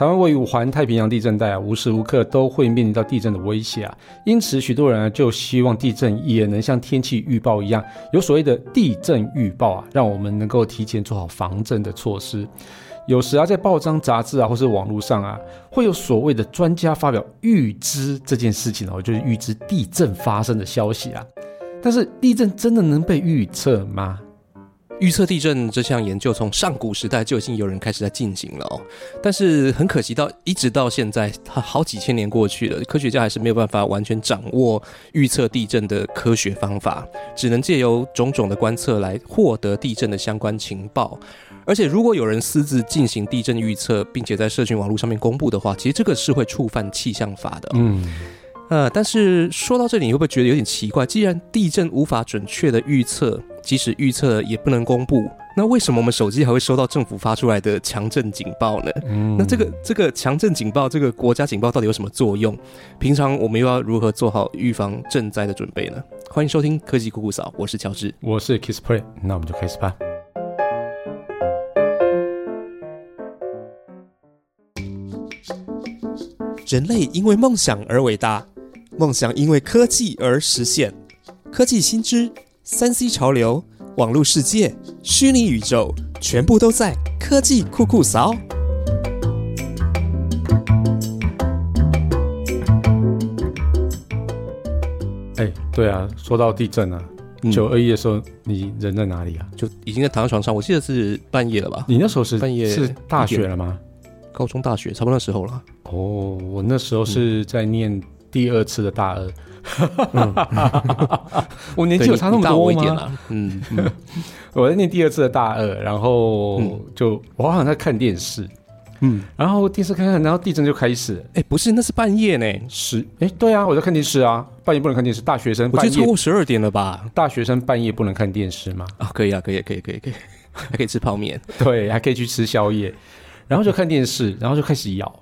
台湾位于环太平洋地震带啊，无时无刻都会面临到地震的威胁啊，因此许多人啊就希望地震也能像天气预报一样，有所谓的地震预报啊，让我们能够提前做好防震的措施。有时啊，在报章、杂志啊，或是网络上啊，会有所谓的专家发表预知这件事情哦，就是预知地震发生的消息啊。但是地震真的能被预测吗？预测地震这项研究从上古时代就已经有人开始在进行了哦，但是很可惜到一直到现在，它好几千年过去了，科学家还是没有办法完全掌握预测地震的科学方法，只能借由种种的观测来获得地震的相关情报。而且如果有人私自进行地震预测，并且在社群网络上面公布的话，其实这个是会触犯气象法的。嗯。呃，但是说到这里，你会不会觉得有点奇怪？既然地震无法准确的预测，即使预测也不能公布，那为什么我们手机还会收到政府发出来的强震警报呢？嗯，那这个这个强震警报，这个国家警报到底有什么作用？平常我们又要如何做好预防震灾的准备呢？欢迎收听科技酷酷嫂，我是乔治，我是 Kiss Play，那我们就开始吧。人类因为梦想而伟大。梦想因为科技而实现，科技新知、三 C 潮流、网络世界、虚拟宇宙，全部都在科技酷酷扫。哎，对啊，说到地震啊，九二一的时候，你人在哪里啊？就已经在躺在床上，我记得是半夜了吧？你那时候是半夜是大学了吗？高中、大学差不多那时候了。哦，我那时候是在念。第二次的大二，我年纪有差那么多吗？嗯，我在念第二次的大二，然后就我好像在看电视，嗯，然后电视看看，然后地震就开始。哎，不是，那是半夜呢，十哎，对啊，我在看电视啊，半夜不能看电视，大学生，我觉得超过十二点了吧？大学生半夜不能看电视吗？啊，可以啊，可以，可以，可以，可以，还可以吃泡面，对，还可以去吃宵夜，然后就看电视，然后就开始摇。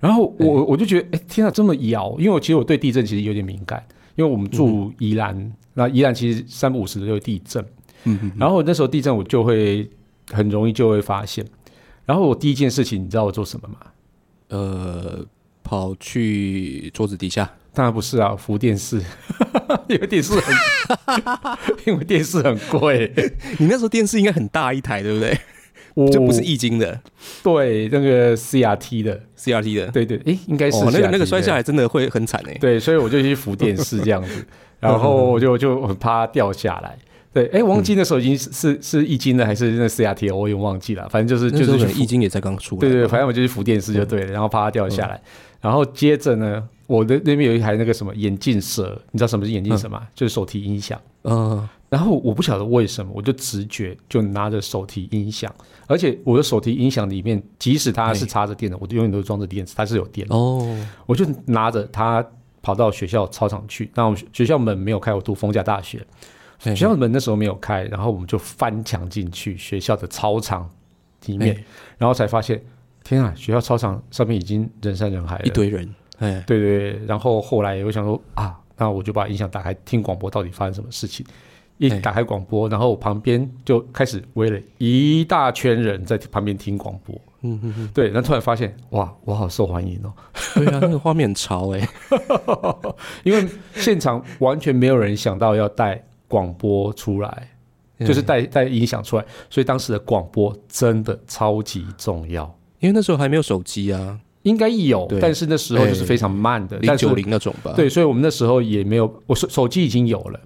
然后我我就觉得，哎，天啊，这么摇！因为我其实我对地震其实有点敏感，因为我们住宜兰，那宜兰其实三不五时都有地震。嗯然后那时候地震我就会很容易就会发现。然后我第一件事情，你知道我做什么吗？呃，跑去桌子底下？当然不是啊，扶电视，因为电视很，因为电视很贵。你那时候电视应该很大一台，对不对？就不是易经的，对，那个 CRT 的，CRT 的，对对，哎，应该是那个那个摔下来真的会很惨哎，对，所以我就去扶电视这样子，然后我就就很怕掉下来，对，哎，忘记那时候已经是是是易经的还是那 CRT，我也忘记了，反正就是就是易经也在刚出，对对，反正我就去扶电视就对了，然后怕它掉下来，然后接着呢，我的那边有一台那个什么眼镜蛇，你知道什么是眼镜蛇吗？就是手提音响，嗯。然后我不晓得为什么，我就直觉就拿着手提音响，而且我的手提音响里面，即使它是插着电的，我就永远都装着电池，它是有电哦。我就拿着它跑到学校操场去，那我们学校门没有开，我读丰甲大学，学校门那时候没有开，然后我们就翻墙进去学校的操场里面，然后才发现，天啊，学校操场上面已经人山人海，一堆人，哎，对对。然后后来我想说啊，那我就把音响打开听广播，到底发生什么事情。一打开广播，然后旁边就开始围了一大圈人在旁边听广播。嗯嗯嗯，对，然后突然发现，哇，我好受欢迎哦。对啊，那个画面很潮哎，因为现场完全没有人想到要带广播出来，就是带带音响出来，所以当时的广播真的超级重要。因为那时候还没有手机啊，应该有，但是那时候就是非常慢的，零九零那种吧。对，所以我们那时候也没有，我手手机已经有了。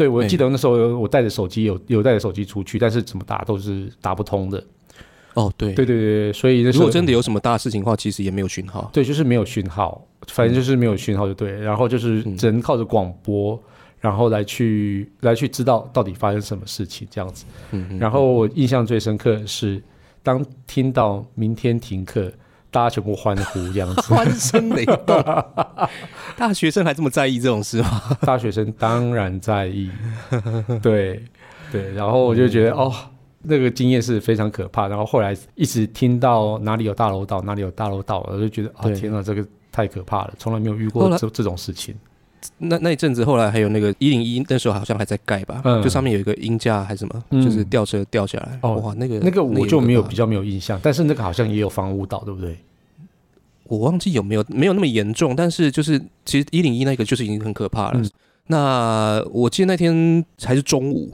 对，我记得那时候我带着手机，有有带着手机出去，但是怎么打都是打不通的。哦，对，对对对，所以如果真的有什么大事情的话，其实也没有讯号。对，就是没有讯号，反正就是没有讯号就对。然后就是只能靠着广播，然后来去来去知道到底发生什么事情这样子。嗯，然后我印象最深刻的是，当听到明天停课。大家全部欢呼这样子，欢声雷动。大学生还这么在意这种事吗？大学生当然在意。对对，然后我就觉得哦，那个经验是非常可怕。然后后来一直听到哪里有大楼倒，哪里有大楼倒，我就觉得啊，天哪，这个太可怕了，从来没有遇过这这种事情。那那一阵子，后来还有那个一零一，那时候好像还在盖吧？嗯，就上面有一个鹰架还是什么，就是吊车掉下来。哦，哇，那个那个我就没有比较没有印象，但是那个好像也有房屋倒，对不对？我忘记有没有没有那么严重，但是就是其实一零一那个就是已经很可怕了。那我记得那天还是中午，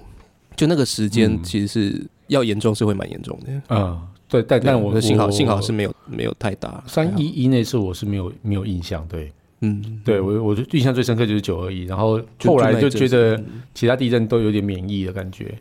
就那个时间其实是要严重是会蛮严重的。嗯，对，但但我的幸好幸好是没有没有太大。三一一那次我是没有没有印象，对，嗯，对我我印象最深刻就是九二一，然后后来就觉得其他地震都有点免疫的感觉，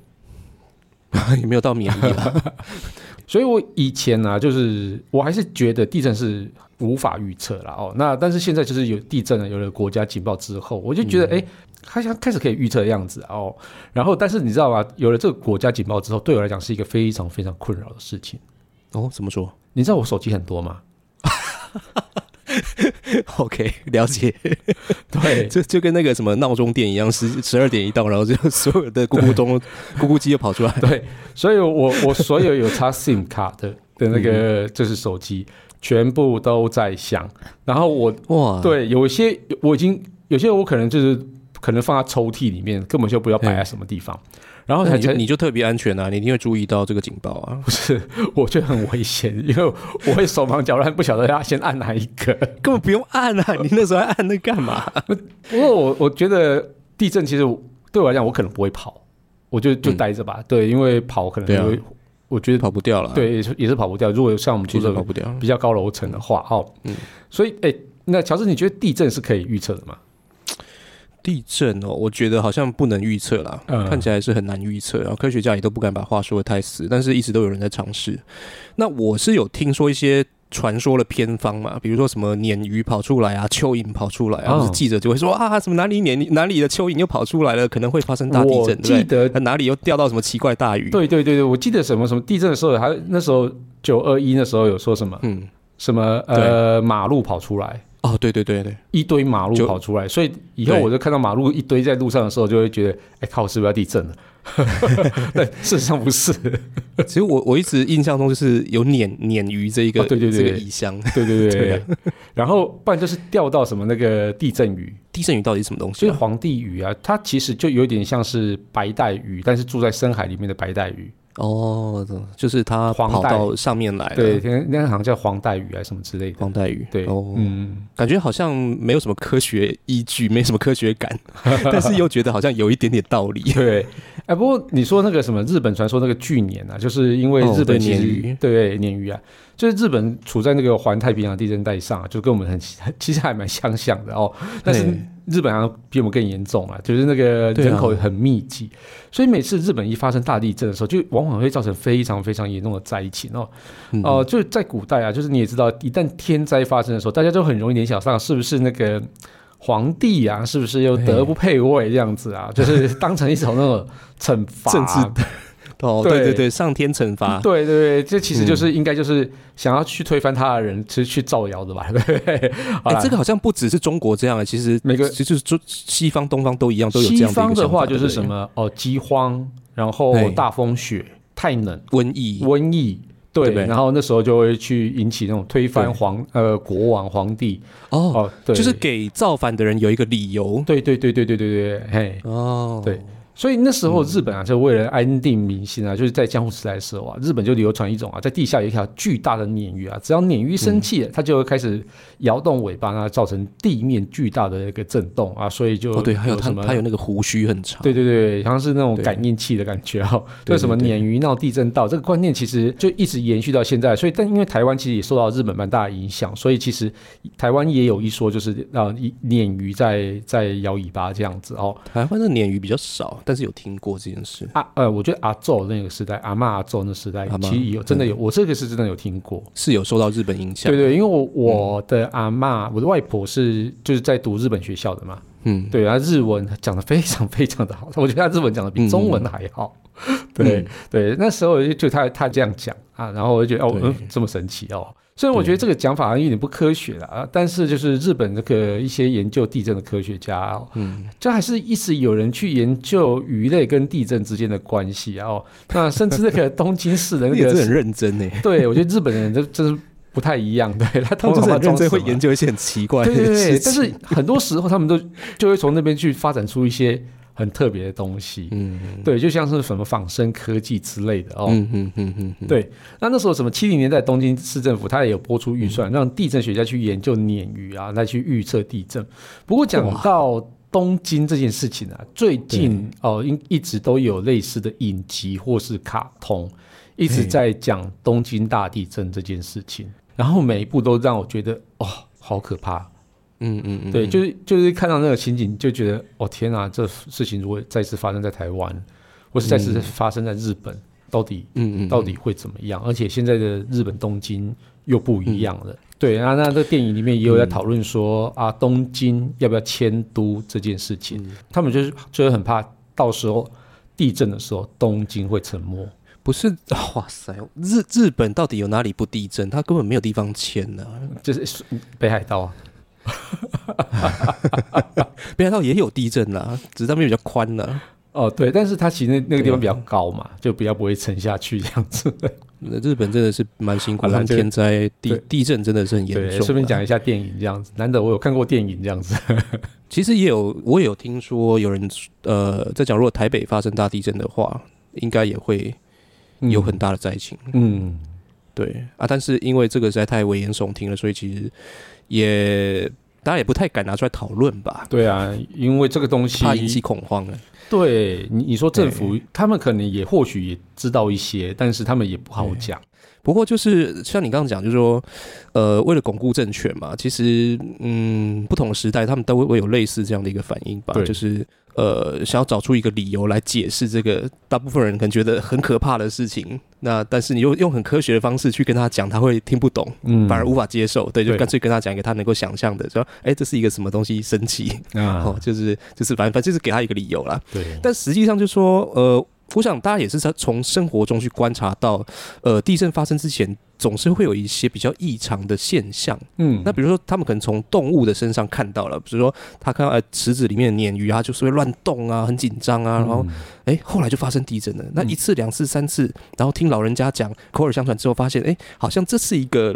也没有到免疫了。所以我以前呢，就是我还是觉得地震是无法预测了哦。那但是现在就是有地震了，有了国家警报之后，我就觉得哎，好像开始可以预测的样子哦。然后但是你知道吗？有了这个国家警报之后，对我来讲是一个非常非常困扰的事情。哦，怎么说？你知道我手机很多吗 OK，了解。对，就就跟那个什么闹钟店一样，十十二点一到，然后就所有的咕咕钟、咕咕机就跑出来。对，所以我我所有有插 SIM 卡的的那个就是手机，全部都在响。然后我哇，对，有些我已经有些我可能就是可能放在抽屉里面，根本就不要摆在什么地方。然后你就你就特别安全啊，你一定会注意到这个警报啊。不是，我觉得很危险，因为 我会手忙脚乱，不晓得要先按哪一个，根本不用按啊！你那时候按那干嘛？不过我我觉得地震其实对我来讲，我可能不会跑，我就就待着吧。对，因为跑可能会，我觉得跑不掉了。对，也是跑不掉。如果像我们住这跑不掉比较高楼层的话，哦，嗯，所以哎，那乔治，你觉得地震是可以预测的吗？地震哦，我觉得好像不能预测啦，看起来是很难预测，然后科学家也都不敢把话说的太死，但是一直都有人在尝试。那我是有听说一些传说的偏方嘛，比如说什么鲶鱼跑出来啊，蚯蚓跑出来啊，记者就会说啊，什么哪里鲶哪里的蚯蚓又跑出来了，可能会发生大地震。记得哪里又掉到什么奇怪大鱼？对对对对，我记得什么什么地震的时候，还那时候九二一那时候有说什么，嗯，什么呃马路跑出来。哦，对对对对，一堆马路跑出来，所以以后我就看到马路一堆在路上的时候，就会觉得，哎，靠，是不是要地震了？对，事实上不是。其实我我一直印象中就是有鲶鲶鱼这一个，对对对，这个异乡，对对对。然后不然就是钓到什么那个地震鱼，地震鱼到底什么东西？就是皇帝鱼啊，它其实就有点像是白带鱼，但是住在深海里面的白带鱼。哦，就是它跑到上面来，对，那那好像叫黄带鱼还是什么之类的。黄带鱼，对，嗯，感觉好像没有什么科学依据，没什么科学感，但是又觉得好像有一点点道理。对，哎，不过你说那个什么日本传说那个巨鲶啊，就是因为日本鲶鱼，对，鲶鱼啊。就是日本处在那个环太平洋地震带上，就跟我们很其实还蛮相像的哦。但是日本好像比我们更严重啊，就是那个人口很密集，所以每次日本一发生大地震的时候，就往往会造成非常非常严重的灾情哦。哦，就在古代啊，就是你也知道，一旦天灾发生的时候，大家都很容易联想上是不是那个皇帝啊，是不是又德不配位这样子啊？就是当成一种那种惩罚政治。哦，对。对对，上天惩罚，对对对，这其实就是应该就是想要去推翻他的人，其实去造谣的吧？对，哎，这个好像不只是中国这样其实每个其实中西方、东方都一样，都有这样的西方的话就是什么哦，饥荒，然后大风雪、太冷、瘟疫、瘟疫，对，然后那时候就会去引起那种推翻皇呃国王、皇帝。哦，对，就是给造反的人有一个理由，对对对对对对对，嘿，哦，对。所以那时候日本啊，就为了安定民心啊，就是在江户时代的时候啊，日本就流传一种啊，在地下有一条巨大的鲶鱼啊，只要鲶鱼生气了，它就会开始摇动尾巴，那造成地面巨大的一个震动啊，所以就哦对，还有什么，它有那个胡须很长，对对对，好像是那种感应器的感觉哈。为什么鲶鱼闹地震道这个观念其实就一直延续到现在，所以但因为台湾其实也受到日本蛮大的影响，所以其实台湾也有一说，就是啊，鲶鱼在在摇尾巴这样子哦。台湾的鲶鱼比较少。但是有听过这件事。啊，呃，我觉得阿宙那个时代，阿妈阿宙那时代，其实有真的有，我这个是真的有听过，是有受到日本影响。对对，因为我我的阿妈，我的外婆是就是在读日本学校的嘛，嗯，对啊，日文讲的非常非常的好，我觉得他日文讲的比中文还好。对对，那时候就他他这样讲啊，然后我就觉得哦，嗯，这么神奇哦。虽然我觉得这个讲法好像有点不科学了啊，但是就是日本那个一些研究地震的科学家，嗯，就还是一直有人去研究鱼类跟地震之间的关系哦。那甚至那个东京市的那个 很认真呢。对，我觉得日本人这 这是不太一样，对他通常认真会研究一些很奇怪的事情。但是很多时候他们都就会从那边去发展出一些很特别的东西。嗯，对，就像是什么仿生科技之类的哦。嗯嗯嗯嗯，对。那那时候什么七零年代东京市政府它也有拨出预算，让地震学家去研究鲶鱼啊，来去预测地震。不过讲到东京这件事情啊，最近哦，一一直都有类似的影集或是卡通，一直在讲东京大地震这件事情。然后每一部都让我觉得哦，好可怕。嗯嗯嗯，对，就是就是看到那个情景，就觉得哦天哪，这事情如果再次发生在台湾，或是再次发生在日本，到底嗯嗯到底会怎么样？而且现在的日本东京又不一样了。对啊，那这电影里面也有在讨论说啊，东京要不要迁都这件事情，他们就是就是很怕到时候地震的时候东京会沉没。不是，哇塞，日日本到底有哪里不地震？他根本没有地方迁呢，就是北海道啊。北海道也有地震啦，只是那边比较宽呢。哦，对，但是它其实那个地方比较高嘛，就比较不会沉下去这样子。那 日本真的是蛮辛苦，天灾地地震真的是很严重。顺便讲一下电影这样子，难得我有看过电影这样子。其实也有，我也有听说有人呃在讲，如果台北发生大地震的话，应该也会有很大的灾情。嗯，对啊，但是因为这个实在太危言耸听了，所以其实。也大家也不太敢拿出来讨论吧？对啊，因为这个东西怕引起恐慌啊。对你，你说政府他们可能也或许也知道一些，但是他们也不好讲。不过就是像你刚刚讲，就是说，呃，为了巩固政权嘛，其实嗯，不同时代他们都会有类似这样的一个反应吧，就是。呃，想要找出一个理由来解释这个，大部分人可能觉得很可怕的事情。那但是你又用很科学的方式去跟他讲，他会听不懂，嗯，反而无法接受。对，就干脆跟他讲一个他能够想象的，说，哎，这是一个什么东西，神奇啊，就是就是反正反正就是给他一个理由啦。对，但实际上就说，呃。我想大家也是在从生活中去观察到，呃，地震发生之前总是会有一些比较异常的现象。嗯，那比如说他们可能从动物的身上看到了，比如说他看到呃池子里面的鲶鱼啊，就是会乱动啊，很紧张啊，然后哎后来就发生地震了。那一次、两次、三次，然后听老人家讲，口耳相传之后发现，哎，好像这是一个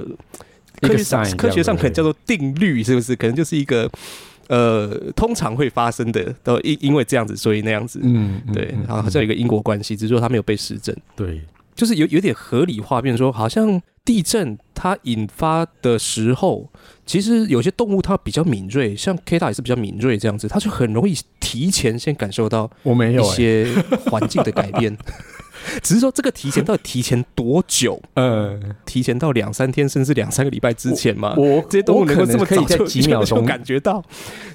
科学上科学上可能叫做定律，是不是？可能就是一个。呃，通常会发生的都因因为这样子，所以那样子，嗯，对，然后好像有一个因果关系，只是说它没有被实证，对，就是有有点合理化，变成说好像地震它引发的时候，其实有些动物它比较敏锐，像 K 大也是比较敏锐这样子，它就很容易提前先感受到我没有一些环境的改变。只是说这个提前到底提前多久？呃，提前到两三天，甚至两三个礼拜之前吗？我这些动物能够这么可以在几秒钟感觉到？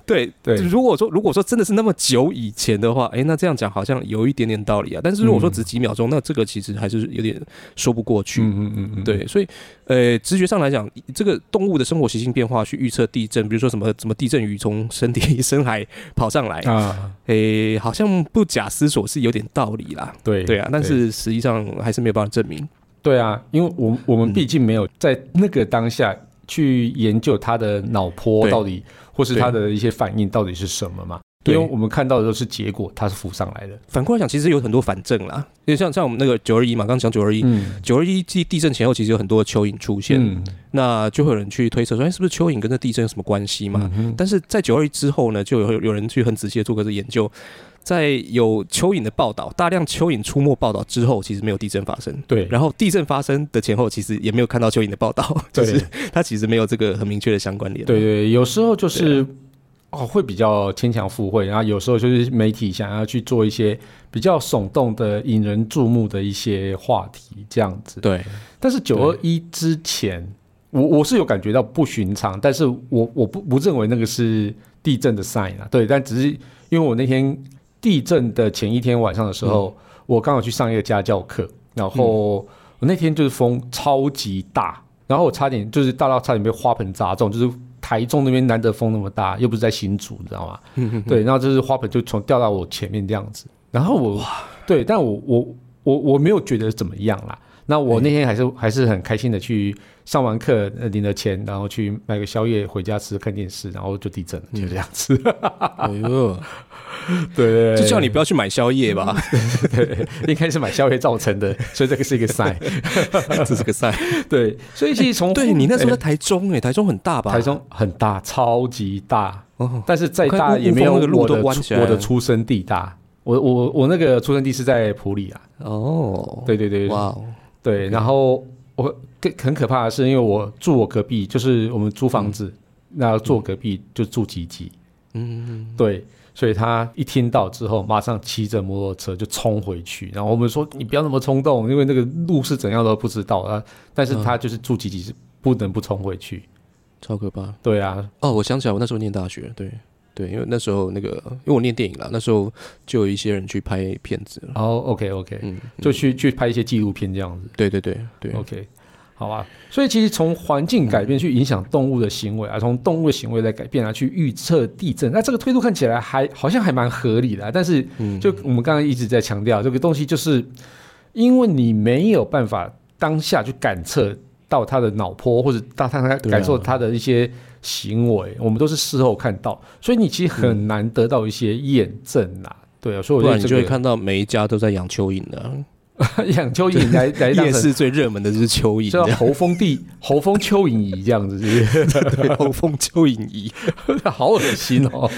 对对，如果说如果说真的是那么久以前的话，哎，那这样讲好像有一点点道理啊。但是如果说只几秒钟，那这个其实还是有点说不过去。嗯嗯嗯，对，所以呃，直觉上来讲，这个动物的生活习性变化去预测地震，比如说什么什么地震鱼从身体深海跑上来啊，哎，好像不假思索是有点道理啦。对对啊，但是。实际上还是没有办法证明。对啊，因为我我们毕竟没有在那个当下去研究他的脑波到底，或是他的一些反应到底是什么嘛。因为我们看到的都是结果，它是浮上来的。反过来讲，其实有很多反证啦。因为像像我们那个九二一嘛，刚刚讲九二一，九二一地地震前后其实有很多蚯蚓出现，那就会有人去推测说，哎，是不是蚯蚓跟这地震有什么关系嘛？但是在九二一之后呢，就有有人去很仔细的做过这研究。在有蚯蚓的报道，大量蚯蚓出没报道之后，其实没有地震发生。对，然后地震发生的前后，其实也没有看到蚯蚓的报道，就是它其实没有这个很明确的相关联。对对，有时候就是哦，会比较牵强附会，然后有时候就是媒体想要去做一些比较耸动的、引人注目的一些话题，这样子。对，但是九二一之前，我我是有感觉到不寻常，但是我我不不认为那个是地震的 sign 啊。对，但只是因为我那天。地震的前一天晚上的时候，我刚好去上一个家教课，然后我那天就是风超级大，然后我差点就是大到差点被花盆砸中，就是台中那边难得风那么大，又不是在新竹，你知道吗？对，然后就是花盆就从掉到我前面这样子，然后我对，但我我我我没有觉得怎么样啦。那我那天还是还是很开心的去上完课，领了钱，然后去买个宵夜回家吃，看电视，然后就地震了，就这样子。哎呦！对，就叫你不要去买宵夜吧。对，应该是买宵夜造成的，所以这个是一个 sign，这是个 sign。对，所以其实从对你那时候在台中哎，台中很大吧？台中很大，超级大。哦，但是再大也没有我的我的出生地大。我我我那个出生地是在普里啊。哦，对对对，哇，对。然后我更很可怕的是，因为我住我隔壁，就是我们租房子，那住隔壁就住吉吉。嗯，对。所以他一听到之后，马上骑着摩托车就冲回去。然后我们说：“你不要那么冲动，因为那个路是怎样都不知道啊。”但是他就是住吉吉，是不能不冲回去，超可怕。对啊，哦，我想起来，我那时候念大学，对对，因为那时候那个，因为我念电影了，那时候就有一些人去拍片子。哦，OK OK，嗯，就去去拍一些纪录片这样子。对对对对，OK。好吧，所以其实从环境改变去影响动物的行为啊，从动物的行为来改变啊，去预测地震，那这个推度看起来还好像还蛮合理的。但是，就我们刚刚一直在强调这个东西，就是因为你没有办法当下去感测到他的脑波，或者到他感受他的一些行为，我们都是事后看到，所以你其实很难得到一些验证啊。对啊，所以不然你就会看到每一家都在养蚯蚓的。养蚯蚓来来夜市最热门的就是蚯蚓，叫猴风地 猴风蚯蚓仪这样子，对，猴风蚯蚓仪，好恶心哦。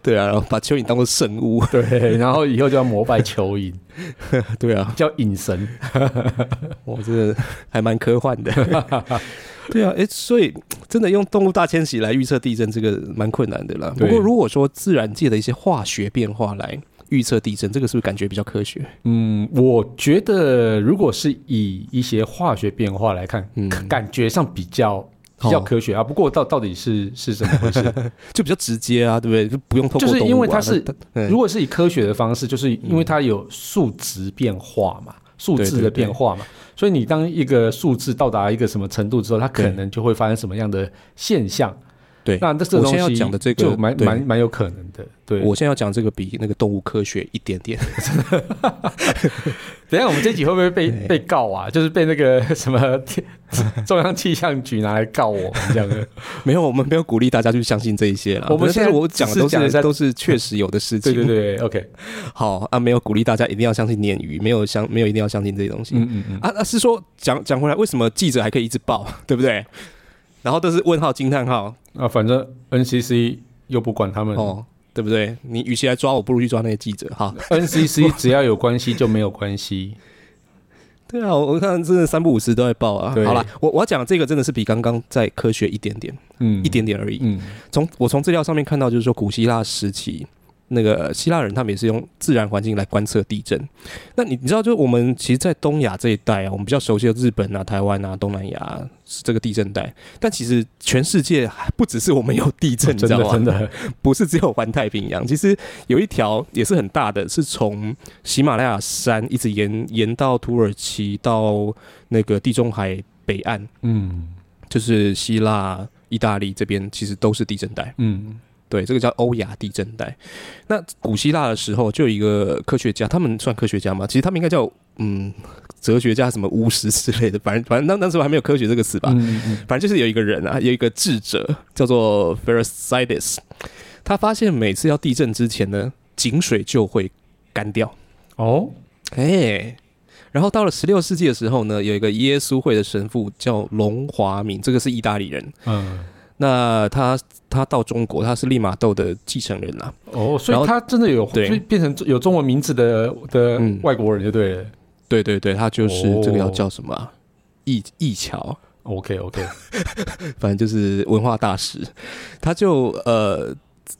对啊，然后把蚯蚓当做圣物，对，然后以后就要膜拜蚯蚓，对啊，叫隐神，我这还蛮科幻的。对啊，哎，所以真的用动物大迁徙来预测地震，这个蛮困难的啦。不过如果说自然界的一些化学变化来。预测地震，这个是不是感觉比较科学？嗯，我觉得如果是以一些化学变化来看，嗯，感觉上比较比较科学啊。不过到到底是是怎么回事，就比较直接啊，对不对？就不用透过就是因为它是，如果是以科学的方式，就是因为它有数值变化嘛，数字的变化嘛，所以你当一个数字到达一个什么程度之后，它可能就会发生什么样的现象。对，那这我现在要讲的这个就蛮蛮蛮有可能的。对，我现在要讲这个比那个动物科学一点点。等下我们这集会不会被被告啊？就是被那个什么 中央气象局拿来告我们这样的？没有，我们没有鼓励大家去相信这一些了。我们现在我讲的都是都是确实有的事情。对对对，OK，好啊，没有鼓励大家一定要相信鲶鱼，没有相没有一定要相信这些东西。嗯嗯嗯。啊啊，是说讲讲回来，为什么记者还可以一直报，对不对？然后都是问号惊叹号啊，反正 NCC 又不管他们哦，对不对？你与其来抓我，不如去抓那些记者哈。NCC 只要有关系就没有关系。对啊，我看真的三不五时都在报啊。好了，我我要讲这个真的是比刚刚再科学一点点，嗯，一点点而已。嗯，从我从资料上面看到，就是说古希腊时期。那个希腊人他们也是用自然环境来观测地震。那你你知道，就我们其实，在东亚这一带啊，我们比较熟悉的日本啊、台湾啊、东南亚是这个地震带。但其实全世界不只是我们有地震，你知道吗？真的不是只有环太平洋。其实有一条也是很大的，是从喜马拉雅山一直延延到土耳其到那个地中海北岸。嗯，就是希腊、意大利这边其实都是地震带。嗯。对，这个叫欧亚地震带。那古希腊的时候，就有一个科学家，他们算科学家吗？其实他们应该叫嗯哲学家，什么巫师之类的。反正反正那那时候还没有科学这个词吧。反正就是有一个人啊，有一个智者叫做 f e r i s i d e s 他发现每次要地震之前呢，井水就会干掉。哦，哎，然后到了十六世纪的时候呢，有一个耶稣会的神父叫龙华明，这个是意大利人。嗯。那他他到中国，他是利玛窦的继承人啦。哦，所以他真的有对变成有中文名字的的外国人就对了。对对对，他就是这个要叫什么？易易桥。OK OK，反正就是文化大使，他就呃。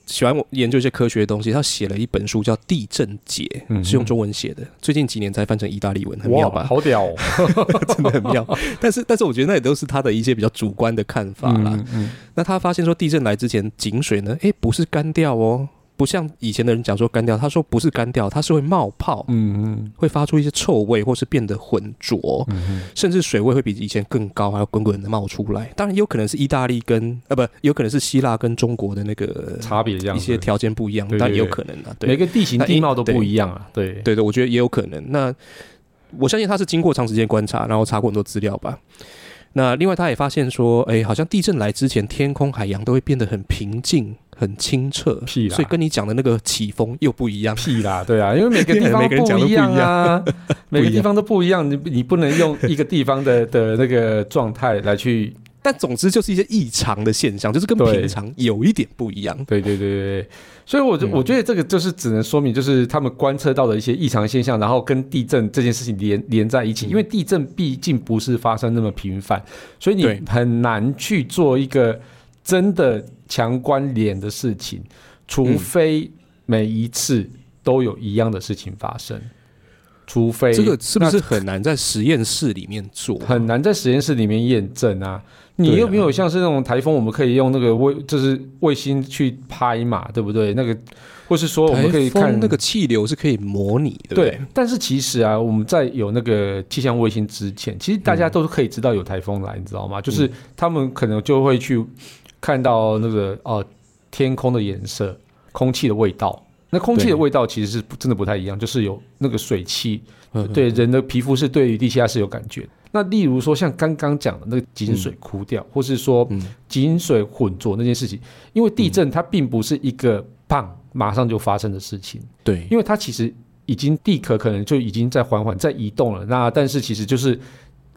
喜欢研究一些科学的东西，他写了一本书叫《地震解》，是用中文写的。最近几年才翻成意大利文，很妙吧？好屌，真的很妙。但是，但是我觉得那也都是他的一些比较主观的看法啦。那他发现说，地震来之前，井水呢，诶，不是干掉哦。不像以前的人讲说干掉，他说不是干掉，它是会冒泡，嗯嗯，会发出一些臭味，或是变得浑浊，嗯甚至水位会比以前更高，还要滚滚的冒出来。当然，有可能是意大利跟呃不，有可能是希腊跟中国的那个差别这样，一些条件不一样，但也有可能啊。每个地形地貌都不一样啊。对对对，我觉得也有可能。那我相信他是经过长时间观察，然后查过很多资料吧。那另外他也发现说，哎，好像地震来之前，天空海洋都会变得很平静。很清澈，所以跟你讲的那个起风又不一样。屁啦，对啊，因为每个地方 不一样啊，每个地方都不一样，你你不能用一个地方的的那个状态来去。但总之就是一些异常的现象，就是跟平常有一点不一样。对对对对，所以我就我觉得这个就是只能说明，就是他们观测到的一些异常现象，然后跟地震这件事情连连在一起。因为地震毕竟不是发生那么频繁，所以你很难去做一个真的。强关联的事情，除非每一次都有一样的事情发生，除非这个是不是很难在实验室里面做？很难在实验室里面验证啊！你又没有像是那种台风，我们可以用那个卫，就是卫星去拍嘛，对不对？那个或是说我们可以看那个气流是可以模拟的，对。但是其实啊，我们在有那个气象卫星之前，其实大家都是可以知道有台风来，你知道吗？就是他们可能就会去。看到那个哦，天空的颜色，空气的味道。那空气的味道其实是真的不太一样，就是有那个水汽。对人的皮肤是对于地下室有感觉。那例如说像刚刚讲的那个井水枯掉，或是说井水混浊那件事情，因为地震它并不是一个棒马上就发生的事情。对，因为它其实已经地壳可能就已经在缓缓在移动了。那但是其实就是。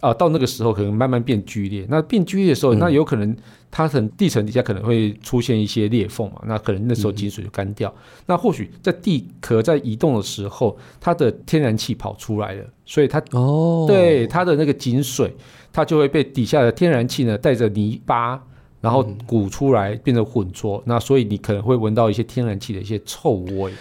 啊，到那个时候可能慢慢变剧烈。那变剧烈的时候，那有可能它层地层底下可能会出现一些裂缝嘛？那可能那时候井水就干掉。那或许在地壳在移动的时候，它的天然气跑出来了，所以它哦，对它的那个井水，它就会被底下的天然气呢带着泥巴，然后鼓出来变成混浊。那所以你可能会闻到一些天然气的一些臭味。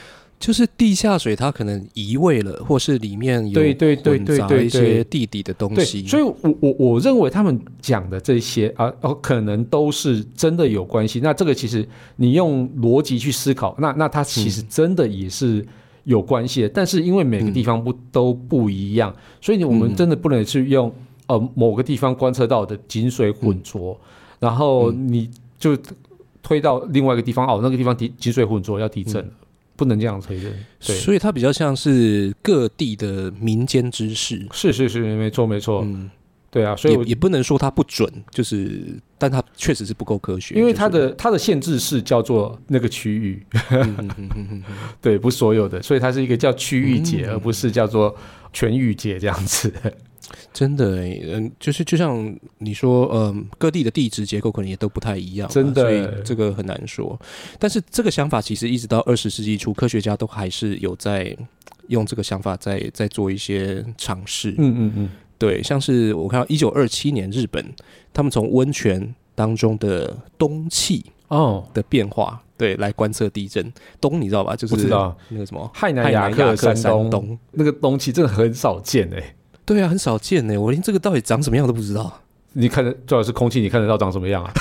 就是地下水，它可能移位了，或是里面有混杂一些地底的东西。所以，我我我认为他们讲的这些啊，哦，可能都是真的有关系。那这个其实你用逻辑去思考，那那它其实真的也是有关系的。但是因为每个地方不都不一样，所以我们真的不能去用呃某个地方观测到的井水混浊，然后你就推到另外一个地方哦，那个地方地井水混浊要地震了。不能这样推论，对，所以它比较像是各地的民间知识，是是是，没错没错，嗯，对啊，所以也不能说它不准，就是，但它确实是不够科学，因为它的它的限制是叫做那个区域，对，不所有的，所以它是一个叫区域解，而不是叫做全域解这样子。真的，嗯，就是就像你说，嗯，各地的地质结构可能也都不太一样，真的，所以这个很难说。但是这个想法其实一直到二十世纪初，科学家都还是有在用这个想法在在做一些尝试。嗯嗯嗯，对，像是我看到一九二七年日本，他们从温泉当中的冬气哦的变化，对，来观测地震。冬你知道吧？就是知道那个什么海南亚克山东那个氡气，真的很少见哎。对啊，很少见呢，我连这个到底长什么样都不知道。你看得主要是空气，你看得到长什么样啊？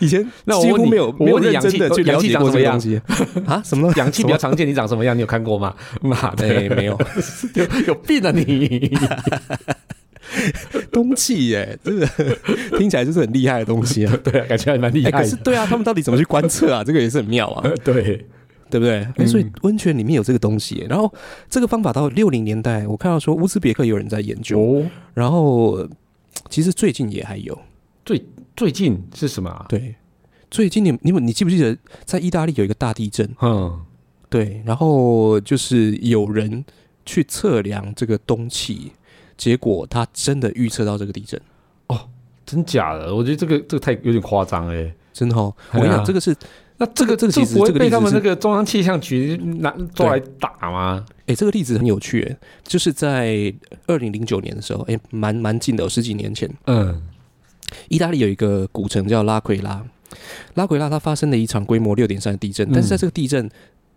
以前那几乎没有没有认真的去了解过这个东西 啊？什么 氧气比较常见？你长什么样？你有看过吗？妈的，没有，有有病啊你！东气耶，真的听起来就是很厉害的东西啊。对啊，感觉还蛮厉害。可是对啊，他们到底怎么去观测啊？这个也是很妙啊。对。对不对？所以温泉里面有这个东西，然后这个方法到六零年代，我看到说乌兹别克有人在研究，然后其实最近也还有。最最近是什么？对，最近你你你记不记得在意大利有一个大地震？嗯，对，然后就是有人去测量这个东气，结果他真的预测到这个地震。哦，真假的？我觉得这个这个太有点夸张哎，真的哦。我跟你讲，这个是。那这个这个其实这个被他们那个中央气象局拿抓来打吗？哎，这个例子很有趣，就是在二零零九年的时候，哎，蛮蛮近的，十几年前。嗯，意大利有一个古城叫拉奎拉，拉奎拉它发生了一场规模六点三的地震，但是在这个地震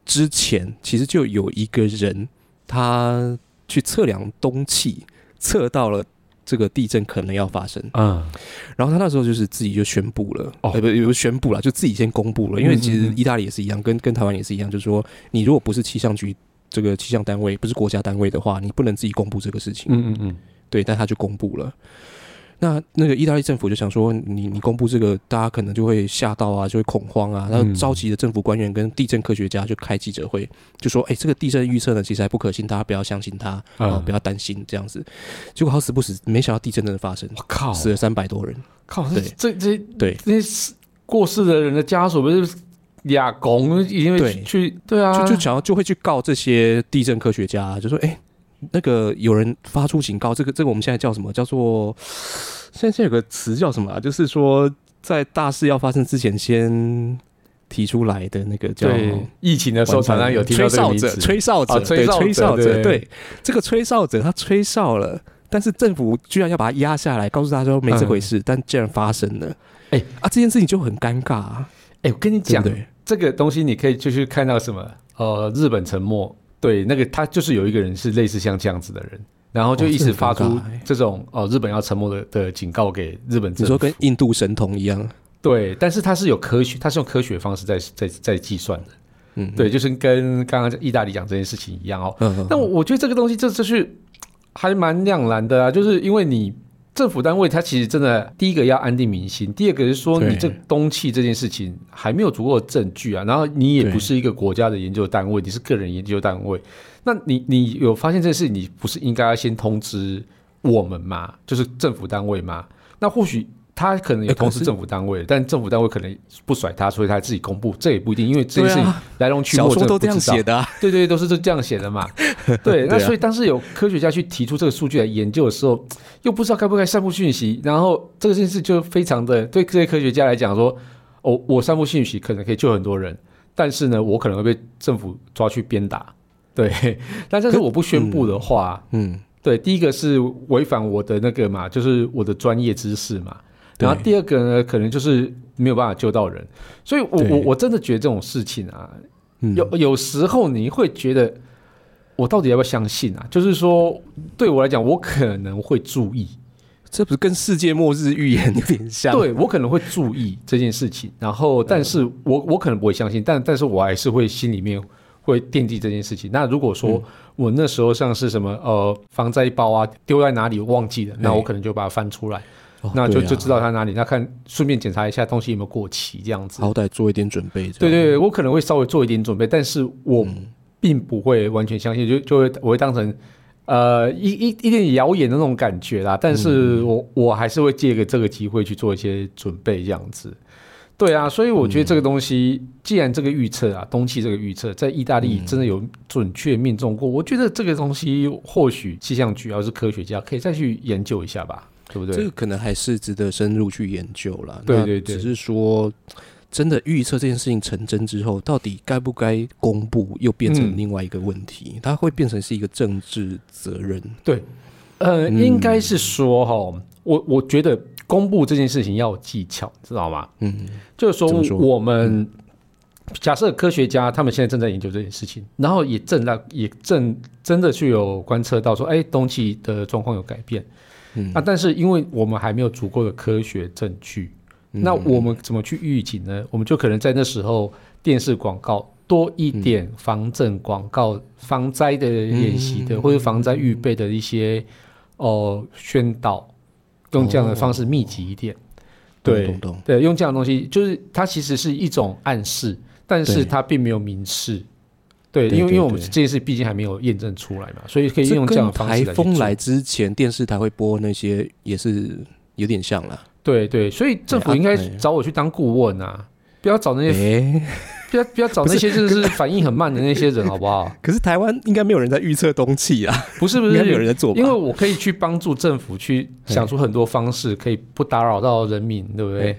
之前，其实就有一个人他去测量东气，测到了。这个地震可能要发生。啊，然后他那时候就是自己就宣布了，哦，不，有宣布了，就自己先公布了，因为其实意大利也是一样，跟跟台湾也是一样，就是说，你如果不是气象局这个气象单位，不是国家单位的话，你不能自己公布这个事情。嗯嗯嗯，对，但他就公布了。那那个意大利政府就想说，你你公布这个，大家可能就会吓到啊，就会恐慌啊。然后召集的政府官员跟地震科学家就开记者会，就说：“哎，这个地震预测呢，其实还不可信，大家不要相信他啊，不要担心这样子。”结果好死不死，没想到地震真的发生，我靠，死了三百多人。靠，这这这对那些过世的人的家属不是俩公，因为去对啊，就就想要就会去告这些地震科学家，就说：“哎。”那个有人发出警告，这个这个我们现在叫什么？叫做现在现在有个词叫什么啊？就是说在大事要发生之前先提出来的那个叫疫情的时候常常有吹哨者，吹哨者，对，吹哨者，对，这个吹哨者他吹哨了，但是政府居然要把他压下来，告诉大家说没这回事，但竟然发生了，哎啊，这件事情就很尴尬啊！哎，我跟你讲，这个东西你可以就去看到什么？呃，日本沉没。对，那个他就是有一个人是类似像这样子的人，然后就一直发出这种哦，日本要沉没的的警告给日本。你说跟印度神童一样？对，但是他是有科学，他是用科学方式在在在计算的。嗯，对，就是跟刚刚意大利讲这件事情一样哦。嗯，但我我觉得这个东西这这是还蛮两难的啊，就是因为你。政府单位它其实真的，第一个要安定民心，第二个是说你这东契这件事情还没有足够的证据啊，然后你也不是一个国家的研究单位，你是个人研究单位，那你你有发现这事，你不是应该要先通知我们吗？就是政府单位吗？那或许。他可能也同时政府单位，但政府单位可能不甩他，所以他自己公布，这也不一定，因为这件事情来龙去脉都这样写的，对对，都是这这样写的嘛。对，那所以当时有科学家去提出这个数据来研究的时候，又不知道该不该散布讯息，然后这件事就非常的对这些科学家来讲说，哦，我散布讯息可能可以救很多人，但是呢，我可能会被政府抓去鞭打。对，但这是我不宣布的话，嗯，对，第一个是违反我的那个嘛，就是我的专业知识嘛。然后第二个呢，可能就是没有办法救到人，所以我我我真的觉得这种事情啊，有有时候你会觉得，我到底要不要相信啊？就是说，对我来讲，我可能会注意，这不是跟世界末日预言有点像？对我可能会注意这件事情，然后，但是我我可能不会相信，但但是我还是会心里面会惦记这件事情。那如果说我那时候像是什么呃防灾包啊丢在哪里忘记了，那我可能就把它翻出来。那就就知道他哪里，那看顺便检查一下东西有没有过期，这样子。好歹做一点准备。对对，我可能会稍微做一点准备，但是我并不会完全相信，就就会我会当成呃一一一点谣言的那种感觉啦。但是我我还是会借个这个机会去做一些准备，这样子。对啊，所以我觉得这个东西，既然这个预测啊，冬季这个预测在意大利真的有准确命中过，我觉得这个东西或许气象局要是科学家可以再去研究一下吧。对不对？这个可能还是值得深入去研究了。对对对，只是说，真的预测这件事情成真之后，到底该不该公布，又变成另外一个问题。它会变成是一个政治责任。对，呃，应该是说哈，我我觉得公布这件事情要有技巧，知道吗？嗯，就是说我们假设科学家他们现在正在研究这件事情，然后也正在也正真的去有观测到说，哎，冬季的状况有改变。那但是因为我们还没有足够的科学证据，那我们怎么去预警呢？我们就可能在那时候电视广告多一点防震广告、防灾的演习的，或者防灾预备的一些哦宣导，用这样的方式密集一点。对对，用这样的东西，就是它其实是一种暗示，但是它并没有明示。对，因为因为我们这件事毕竟还没有验证出来嘛，所以可以用这样的方式台风来之前，电视台会播那些也是有点像了。对对，所以政府应该找我去当顾问啊，不要找那些，不要不要找那些就是反应很慢的那些人，好不好？可是台湾应该没有人在预测冬气啊，不是 不是，有人在做，因为我可以去帮助政府去想出很多方式，可以不打扰到人民，对不对？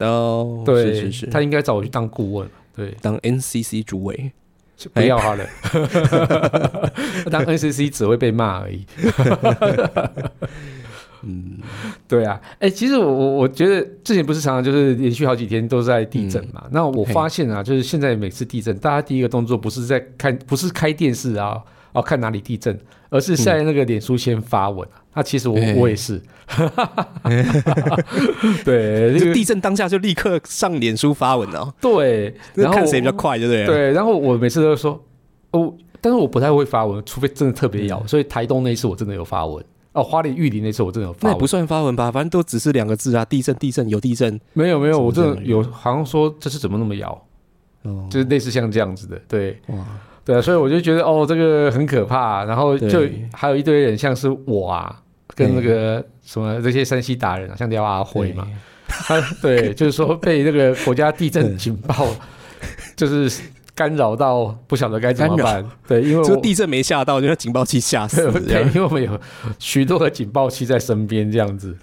哦，对，是是是，他应该找我去当顾问，对，当 NCC 主委。不要他了，当 NCC 只会被骂而已。嗯，对啊，哎，其实我我我觉得之前不是常常就是连续好几天都在地震嘛。那我发现啊，就是现在每次地震，大家第一个动作不是在看，不是开电视啊，哦看哪里地震，而是在那个脸书先发文啊。那其实我我也是，对，就地震当下就立刻上脸书发文哦。对，然后看谁比较快，对不对？对，然后我每次都说哦，但是我不太会发文，除非真的特别咬。所以台东那一次我真的有发文，哦，花莲玉林那次我真的有发，那也不算发文吧，反正都只是两个字啊，地震，地震，有地震。没有没有，我真的有，好像说这是怎么那么摇，哦，就是类似像这样子的，对，哇，对啊，所以我就觉得哦，这个很可怕，然后就还有一堆人像是我啊，跟那个什么这些山西达人啊，像廖阿辉嘛，他对，就是说被那个国家地震警报，就是。干扰到不晓得该怎么办，对，因为这个地震没吓到，就警报器吓死。对，因为我们有许多的警报器在身边，这样子，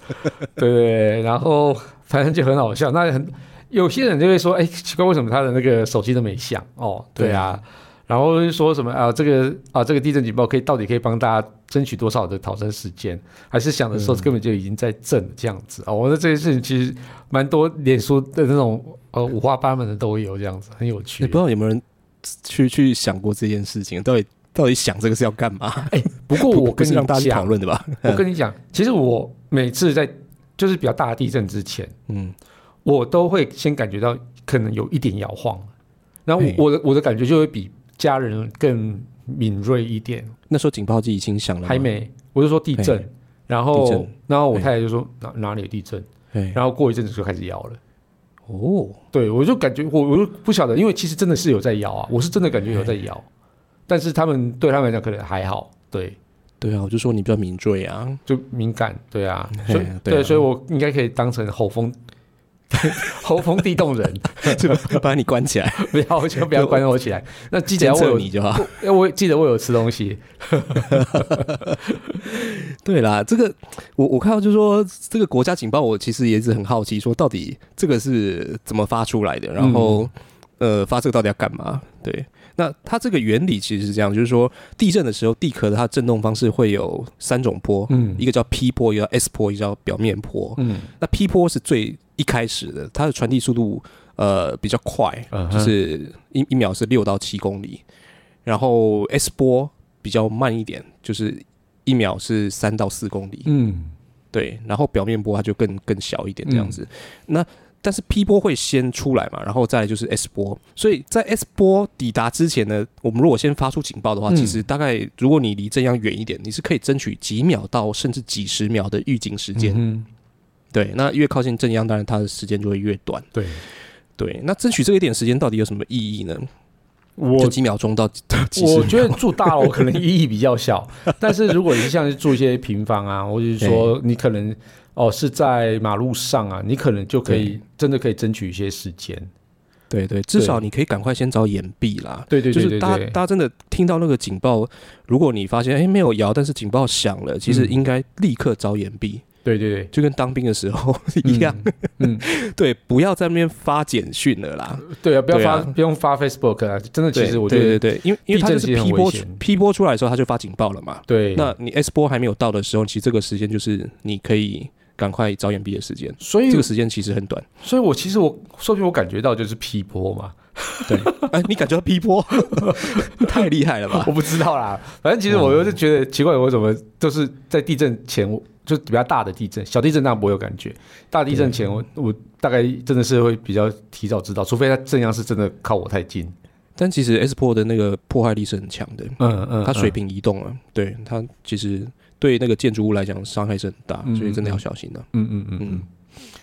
对 对。然后反正就很好笑。那很有些人就会说：“哎，奇怪，为什么他的那个手机都没响？”哦，对啊。然后说什么啊？这个啊，这个地震警报可以到底可以帮大家争取多少的逃生时间？还是想的时候根本就已经在震这样子啊，我觉得这件事情其实蛮多脸书的那种。呃，五花八门的都有这样子，很有趣。你不知道有没有人去去想过这件事情？到底到底想这个是要干嘛？哎，不过我跟你让大家讨论的吧。我跟你讲，其实我每次在就是比较大的地震之前，嗯，我都会先感觉到可能有一点摇晃，然后我的我的感觉就会比家人更敏锐一点。那时候警报机已经响了，还没。我就说地震，然后然后我太太就说哪哪里有地震，然后过一阵子就开始摇了。哦，对，我就感觉我我就不晓得，因为其实真的是有在摇啊，我是真的感觉有在摇，但是他们对他们来讲可能还好，对，对啊，我就说你比较敏锐啊，就敏感，对啊，所以对，所以我应该可以当成吼风。喉风地动人，就把你关起来，不要就不要关我起来。那记者我有你就好，因为我记得我有吃东西。对啦，这个我我看到就是说这个国家警报，我其实也是很好奇，说到底这个是怎么发出来的？然后呃，发这个到底要干嘛？对，那它这个原理其实是这样，就是说地震的时候，地壳的它震动方式会有三种波，嗯，一个叫 P 波，一个叫 S 波，一个叫表面波，嗯，那 P 波是最一开始的它的传递速度呃比较快，就是一一秒是六到七公里，然后 S 波比较慢一点，就是一秒是三到四公里。嗯，对，然后表面波它就更更小一点这样子。那但是 P 波会先出来嘛，然后再就是 S 波，所以在 S 波抵达之前呢，我们如果先发出警报的话，其实大概如果你离震央远一点，你是可以争取几秒到甚至几十秒的预警时间。对，那越靠近正央，当然它的时间就会越短。对，对，那争取这一点时间到底有什么意义呢？我几秒钟到，我 觉得住大楼可能意义比较小，但是如果你像是住一些平房啊，或者是说你可能哦是在马路上啊，你可能就可以真的可以争取一些时间。对对，至少你可以赶快先找掩蔽啦。对对对，就是大家大家真的听到那个警报，如果你发现哎没有摇，但是警报响了，其实应该立刻找掩蔽。对对对，就跟当兵的时候一样。嗯，对，不要在那边发简讯了啦。对啊，不要发，不用发 Facebook 啊。真的，其实我觉得，对对对，因为因为它就是 P 波 P 波出来的时候，它就发警报了嘛。对，那你 S 波还没有到的时候，其实这个时间就是你可以赶快找眼闭的时间。所以这个时间其实很短。所以我其实我说明我感觉到就是 P 波嘛。对，哎，你感觉到 P 波 太厉害了吧？我不知道啦，反正其实我就是觉得奇怪，我怎么都是在地震前。就比较大的地震，小地震当然不会有感觉。大地震前，我我大概真的是会比较提早知道，除非它震央是真的靠我太近。但其实 S 波的那个破坏力是很强的，嗯嗯，它水平移动啊，对它其实对那个建筑物来讲伤害是很大，所以真的要小心的。嗯嗯嗯嗯，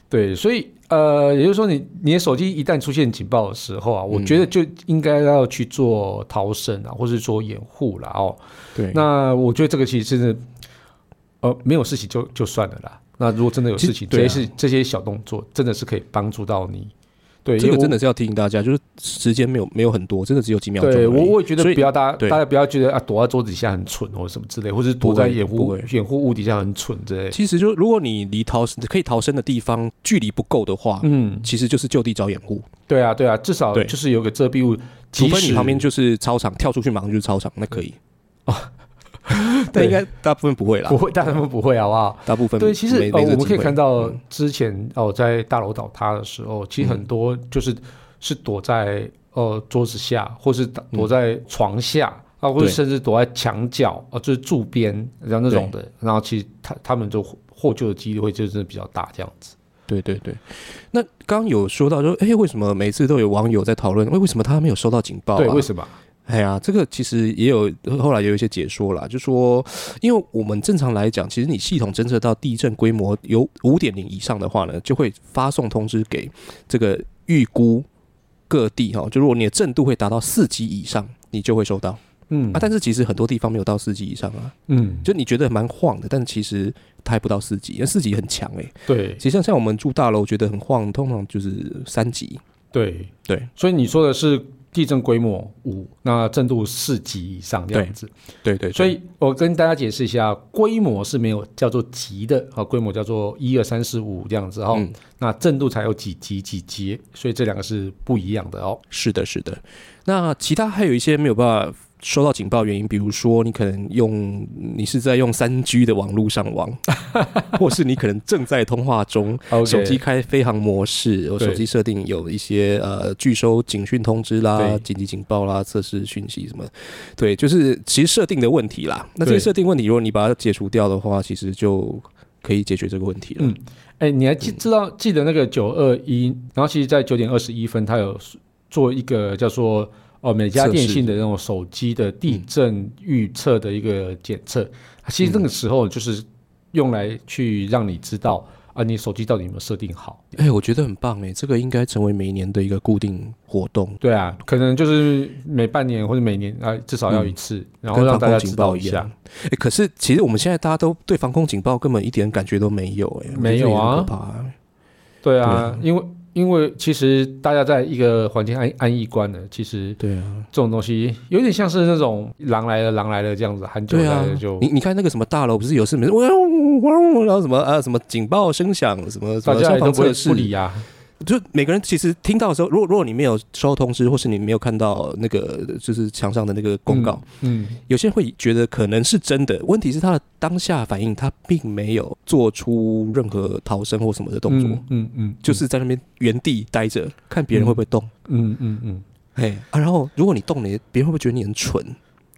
对，所以呃，也就是说，你你的手机一旦出现警报的时候啊，我觉得就应该要去做逃生啊，或是做掩护了哦。对，那我觉得这个其实是。呃，没有事情就就算了啦。那如果真的有事情，这些是这些小动作，真的是可以帮助到你。对，这个真的是要提醒大家，就是时间没有没有很多，真的只有几秒钟。对我我也觉得不要大家大家不要觉得啊，躲在桌子底下很蠢或者什么之类，或者躲在掩护掩护物底下很蠢之类。其实就如果你离逃可以逃生的地方距离不够的话，嗯，其实就是就地找掩护。对啊，对啊，至少就是有个遮蔽物，除非你旁边就是操场，跳出去马上就是操场，那可以哦。但应该大部分不会啦，不会，大部分不会，好不好？大部分对，其实哦，我们可以看到之前哦，在大楼倒塌的时候，其实很多就是是躲在呃桌子下，或是躲在床下啊，或者甚至躲在墙角啊，就是柱边然后那种的，然后其实他他们就获救的几率会就是比较大，这样子。对对对。那刚有说到说，哎，为什么每次都有网友在讨论，为为什么他没有收到警报？对，为什么？哎呀，这个其实也有后来有一些解说啦，就说，因为我们正常来讲，其实你系统侦测到地震规模有五点零以上的话呢，就会发送通知给这个预估各地哈，就如果你的震度会达到四级以上，你就会收到。嗯啊，但是其实很多地方没有到四级以上啊。嗯，就你觉得蛮晃的，但其实它还不到四级，因为四级很强哎。对，其实像像我们住大楼觉得很晃，通常就是三级。对对，所以你说的是。地震规模五，那震度四级以上这样子，对对，所以我跟大家解释一下，规模是没有叫做级的，啊，规模叫做一二三四五这样子哦，那震度才有几级几级，所以这两个是不一样的哦。是的，是的，那其他还有一些没有办法。收到警报原因，比如说你可能用你是在用三 G 的网络上网，或是你可能正在通话中，手机开飞行模式，我手机设定有一些呃拒收警讯通知啦、紧急警报啦、测试讯息什么，对，就是其实设定的问题啦。那这些设定问题，如果你把它解除掉的话，其实就可以解决这个问题了。嗯，哎，你还记知道记得那个九二一，然后其实在九点二十一分，它有做一个叫做。哦，每家电信的那种手机的地震预测的一个检测，其实那个时候就是用来去让你知道啊，你手机到底有没有设定好。哎，我觉得很棒哎，这个应该成为每年的一个固定活动。对啊，可能就是每半年或者每年啊，至少要一次，然后让大家知道一下。哎，可是其实我们现在大家都对防空警报根本一点感觉都没有哎，没有啊，对啊，因为。因为其实大家在一个环境安安逸惯了，其实对啊，这种东西有点像是那种狼来了，狼来了这样子，很久了就你你看那个什么大楼不是有事没事，然后什么啊什么警报声响什么，大家都不会不理呀。就每个人其实听到的时候，如果如果你没有收到通知，或是你没有看到那个就是墙上的那个公告，嗯，有些人会觉得可能是真的。问题是他的当下反应，他并没有做出任何逃生或什么的动作，嗯嗯，就是在那边原地待着，看别人会不会动，嗯嗯嗯，哎啊，然后如果你动了，别人会不会觉得你很蠢？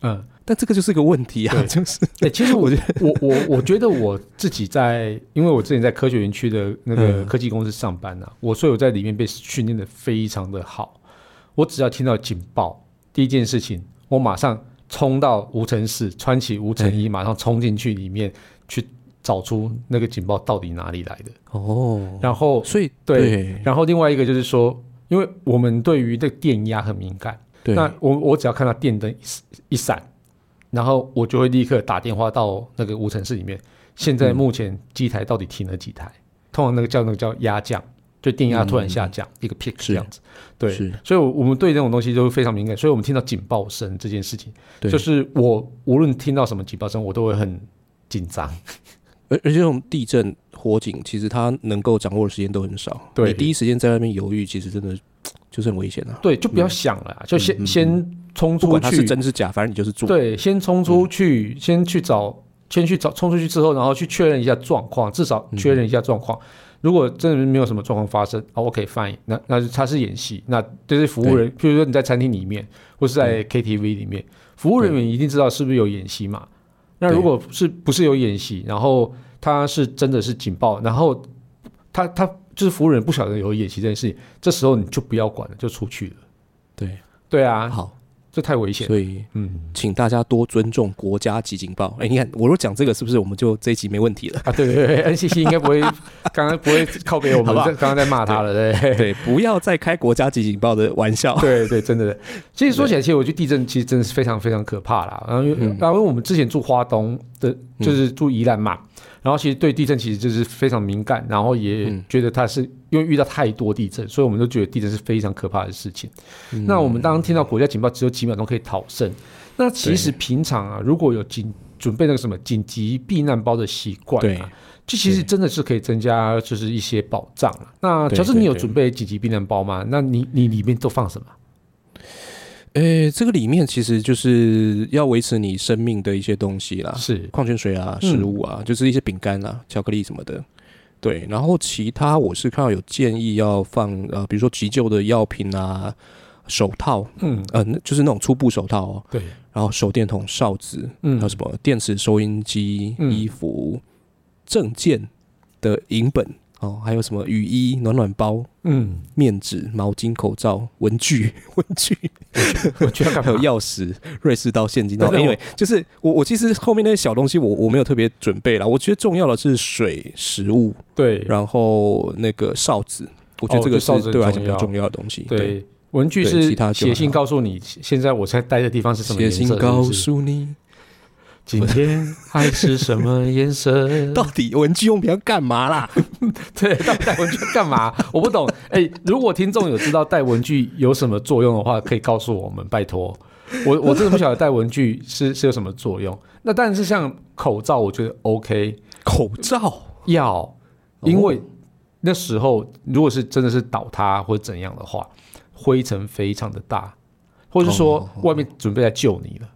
嗯。但这个就是个问题啊，就是。对，其实 我觉得。我我我觉得我自己在，因为我之前在科学园区的那个科技公司上班啊，我所以我在里面被训练的非常的好。我只要听到警报，第一件事情，我马上冲到无尘室，穿起无尘衣，马上冲进去里面去找出那个警报到底哪里来的。哦。然后，所以对，然后另外一个就是说，因为我们对于这电压很敏感，那我我只要看到电灯一闪。然后我就会立刻打电话到那个无尘室里面。现在目前机台到底停了几台？通常那个叫那个叫压降，就电压突然下降一个 peak 这样子。对，所以，我我们对这种东西都非常敏感。所以我们听到警报声这件事情，就是我无论听到什么警报声，我都会很紧张。而而且这种地震火警，其实它能够掌握的时间都很少。对，你第一时间在那边犹豫，其实真的就是很危险啊。对，就不要想了，就先先。冲出去，是真是假，反正你就是做。对，先冲出去，先去找，先去找，冲出去之后，然后去确认一下状况，至少确认一下状况。如果真的没有什么状况发生，OK，fine，那那他是演戏。那这些服务人，譬如说你在餐厅里面，或是在 KTV 里面，服务人员一定知道是不是有演习嘛？那如果是不是有演习，然后他是真的是警报，然后他他就是服务人不晓得有演习这件事情，这时候你就不要管了，就出去了。对对啊，好。这太危险，所以嗯，请大家多尊重国家级警报。哎，你看，我若讲这个，是不是我们就这一集没问题了啊？对对对，NCC 应该不会，刚刚不会靠边我们，刚刚在骂他了，对对，不要再开国家级警报的玩笑。对对，真的。其实说起来，其实我觉得地震其实真的是非常非常可怕啦。然后因为，因为我们之前住花东的，就是住宜兰嘛。然后其实对地震其实就是非常敏感，然后也觉得它是因为遇到太多地震，所以我们都觉得地震是非常可怕的事情。那我们当听到国家警报只有几秒钟可以逃生，那其实平常啊，如果有紧准备那个什么紧急避难包的习惯，对，这其实真的是可以增加就是一些保障了。那乔治，你有准备紧急避难包吗？那你你里面都放什么？诶，这个里面其实就是要维持你生命的一些东西啦，是矿泉水啊、食物啊，就是一些饼干啊、巧克力什么的。对，然后其他我是看到有建议要放呃，比如说急救的药品啊、手套，嗯呃，就是那种初步手套哦。对，然后手电筒、哨子，嗯，还有什么电池、收音机、衣服、证件的银本。哦，还有什么雨衣、暖暖包、嗯，面纸、毛巾、口罩、文具、文具，我觉得还有钥匙、瑞士刀、现金。但是我因为就是我我其实后面那些小东西我我没有特别准备啦，我觉得重要的是水、食物，对，然后那个哨子，我觉得这个是对我来讲比较重要的东西。对，文具是其他写信告诉你现在我在待的地方是什么写颜色，信告诉你，今天爱是什么颜色？到底文具用品要干嘛啦？对，到底带文具干嘛？我不懂。哎、如果听众有知道带文具有什么作用的话，可以告诉我们，拜托。我我真的不晓得带文具是是有什么作用。那但是像口罩，我觉得 OK，口罩要，因为那时候如果是真的是倒塌或者怎样的话，灰尘非常的大，或者是说外面准备来救你了。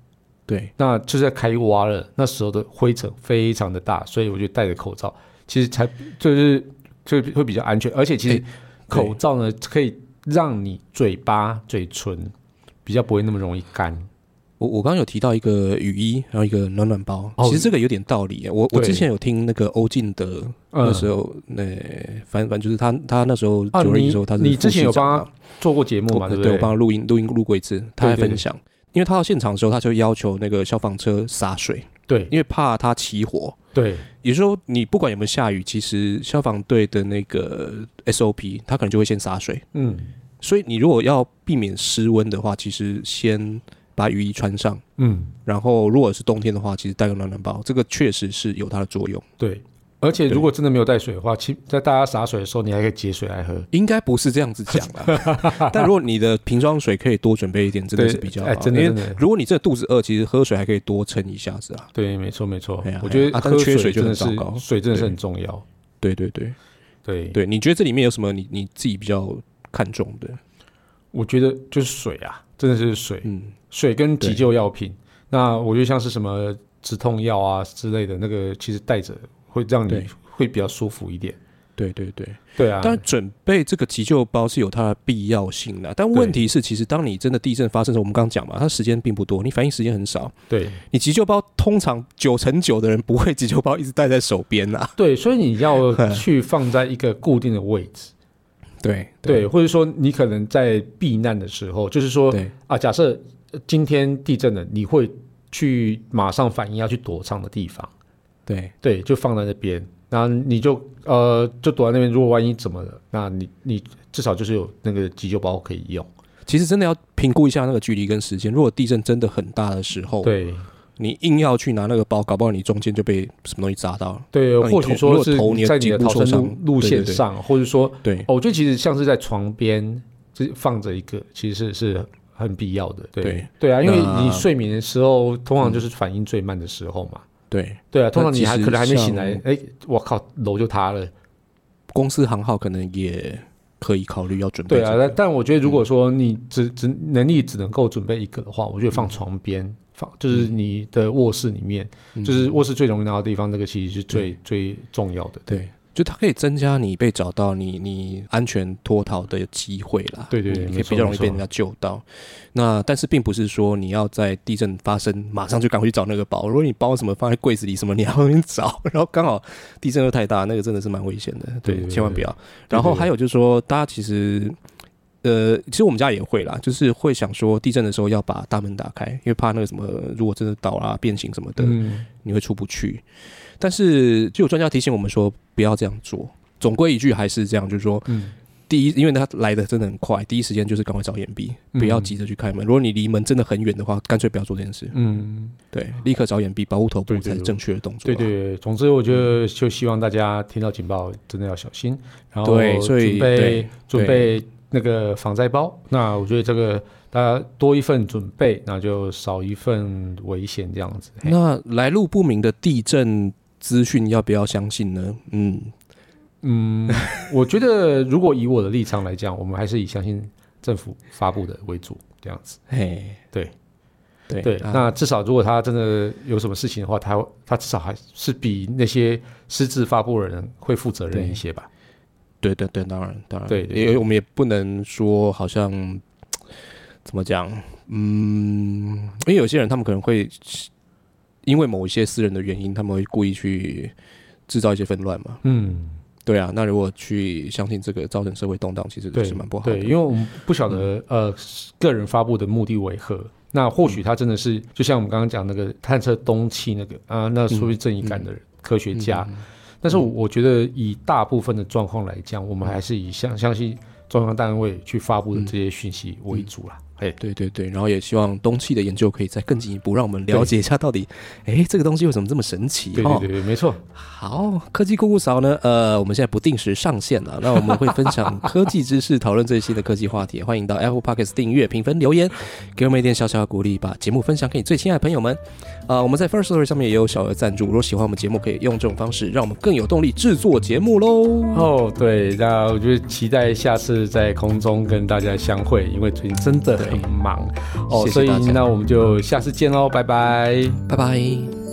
对，那就是在开挖了，那时候的灰尘非常的大，所以我就戴着口罩。其实才就是就会比较安全，而且其实口罩呢可以让你嘴巴、嘴唇比较不会那么容易干。我我刚刚有提到一个雨衣，然后一个暖暖包，哦其实这个有点道理耶。我我之前有听那个欧进德那时候，那反反正就是他他那时候九二一的时候，他是你之前有帮他做过节目嘛？对不我对我帮他录音录音录过一次，他还分享，因为他到现场的时候，他就要求那个消防车洒水，对因为怕它起火。对也就是说，你不管有没有下雨，其实消防队的那个 SOP，他可能就会先洒水。嗯所以你如果要避免失温的话，其实先把雨衣穿上，嗯，然后如果是冬天的话，其实带个暖暖包，这个确实是有它的作用。对。而且如果真的没有带水的话，其在大家洒水的时候，你还可以节水来喝。应该不是这样子讲的，但如果你的瓶装水可以多准备一点，真的是比较 好。哎真的因为如果你这肚子饿，其实喝水还可以多撑一下子啊。对，没错没错。我觉得缺水就真的是很糟糕水真的是很重要。对对对对对，你觉得这里面有什么你你自己比较看重的？我觉得就是水啊，真的是水，嗯，水跟急救药品。那我觉得像是什么止痛药啊之类的，那个其实带着会让你会比较舒服一点。对对对。对啊，当然，准备这个急救包是有它的必要性的，但问题是，其实当你真的地震发生的时候，我们刚刚讲嘛，它时间并不多，你反应时间很少。对。你急救包通常九成九的人不会急救包一直带在手边呐、对，所以你要 去放在一个固定的位置。对对，或者说你可能在避难的时候，就是说啊，假设呃今天地震了，你会去马上反应要去躲藏的地方，对对，就放在那边，然后你就呃就躲在那边。如果万一怎么了，那你你至少就是有那个急救包可以用。其实真的要评估一下那个距离跟时间。如果地震真的很大的时候，对你硬要去拿那个包，搞不好你中间就被什么东西砸到了。对，或许头说是你在你的逃生路线上，或者说，对哦我觉得其实像是在床边这放着一个，其实是是很必要的。对对对啊，因为你睡眠的时候，通常就是反应最慢的时候嘛。对，对啊，通常你还可能还没醒来，哎，我靠，楼就塌了。公司行号可能也可以考虑要准备、对啊，这个但但我觉得如果说你只只能力只能够准备一个的话，我觉得放床边。放就是你的卧室里面，嗯就是卧室最容易拿到的地方，那个其实是最最重要的。对，就它可以增加你被找到你你安全脱逃的机会啦。对对对你可以比较容易被人家救到。那但是并不是说你要在地震发生马上就赶回去找那个包。如果你包什么放在柜子里什么，你要去找，然后刚好地震又太大，那个真的是蛮危险的。对，千万不要。然后还有就是说，大家其实。呃，其实我们家也会啦，就是会想说地震的时候要把大门打开，因为怕那个什么，如果真的倒啦、变形什么的，嗯，你会出不去。但是就有专家提醒我们说，不要这样做。总归一句还是这样，就是说，嗯第一，因为它来的真的很快，第一时间就是赶快找眼壁，嗯不要急着去开门。如果你离门真的很远的话，干脆不要做这件事。嗯，对，立刻找掩蔽，保护头部才是正确的动作、啊。对对对，总之我觉得就希望大家听到警报真的要小心，然后对所以准备准备那个防灾包。那我觉得这个大家多一份准备，那就少一份危险这样子。那来路不明的地震资讯要不要相信呢？嗯，嗯，我觉得如果以我的立场来讲，我们还是以相信政府发布的为主，这样子。嘿，对对对，啊那至少如果他真的有什么事情的话，他他至少还是比那些私自发布的人会负责任一些吧。对对对，当然当然，对对因为我们也不能说好像怎么讲，嗯，因为有些人他们可能会因为某一些私人的原因，他们会故意去制造一些纷乱嘛。嗯，对啊，那如果去相信这个造成社会动荡，其实是蛮不好的。对，因为我们不晓得呃个人发布的目的为何。那或许他真的是就像我们刚刚讲那个探测东气那个啊，那出于正义感的科学家。但是我觉得以大部分的状况来讲，我们还是以相相信中央单位去发布的这些讯息为主啦。哎，对对对，然后也希望东气的研究可以再更进一步，让我们了解一下到底，哎，这个东西为什么这么神奇？对对对，没错。好，科技酷酷嫂呢？呃，我们现在不定时上线了，那我们会分享科技知识，讨论最新的科技话题。欢迎到 Apple Podcast 订阅、评分、留言，给我们一点小小的鼓励，把节目分享给你最亲爱的朋友们。呃，我们在 First Story 上面也有小额赞助，如果喜欢我们节目，可以用这种方式，让我们更有动力制作节目喽。哦，对，那我就期待下次在空中跟大家相会，因为最近真的很忙。哦，所以那我们就下次见喽，拜拜，拜拜。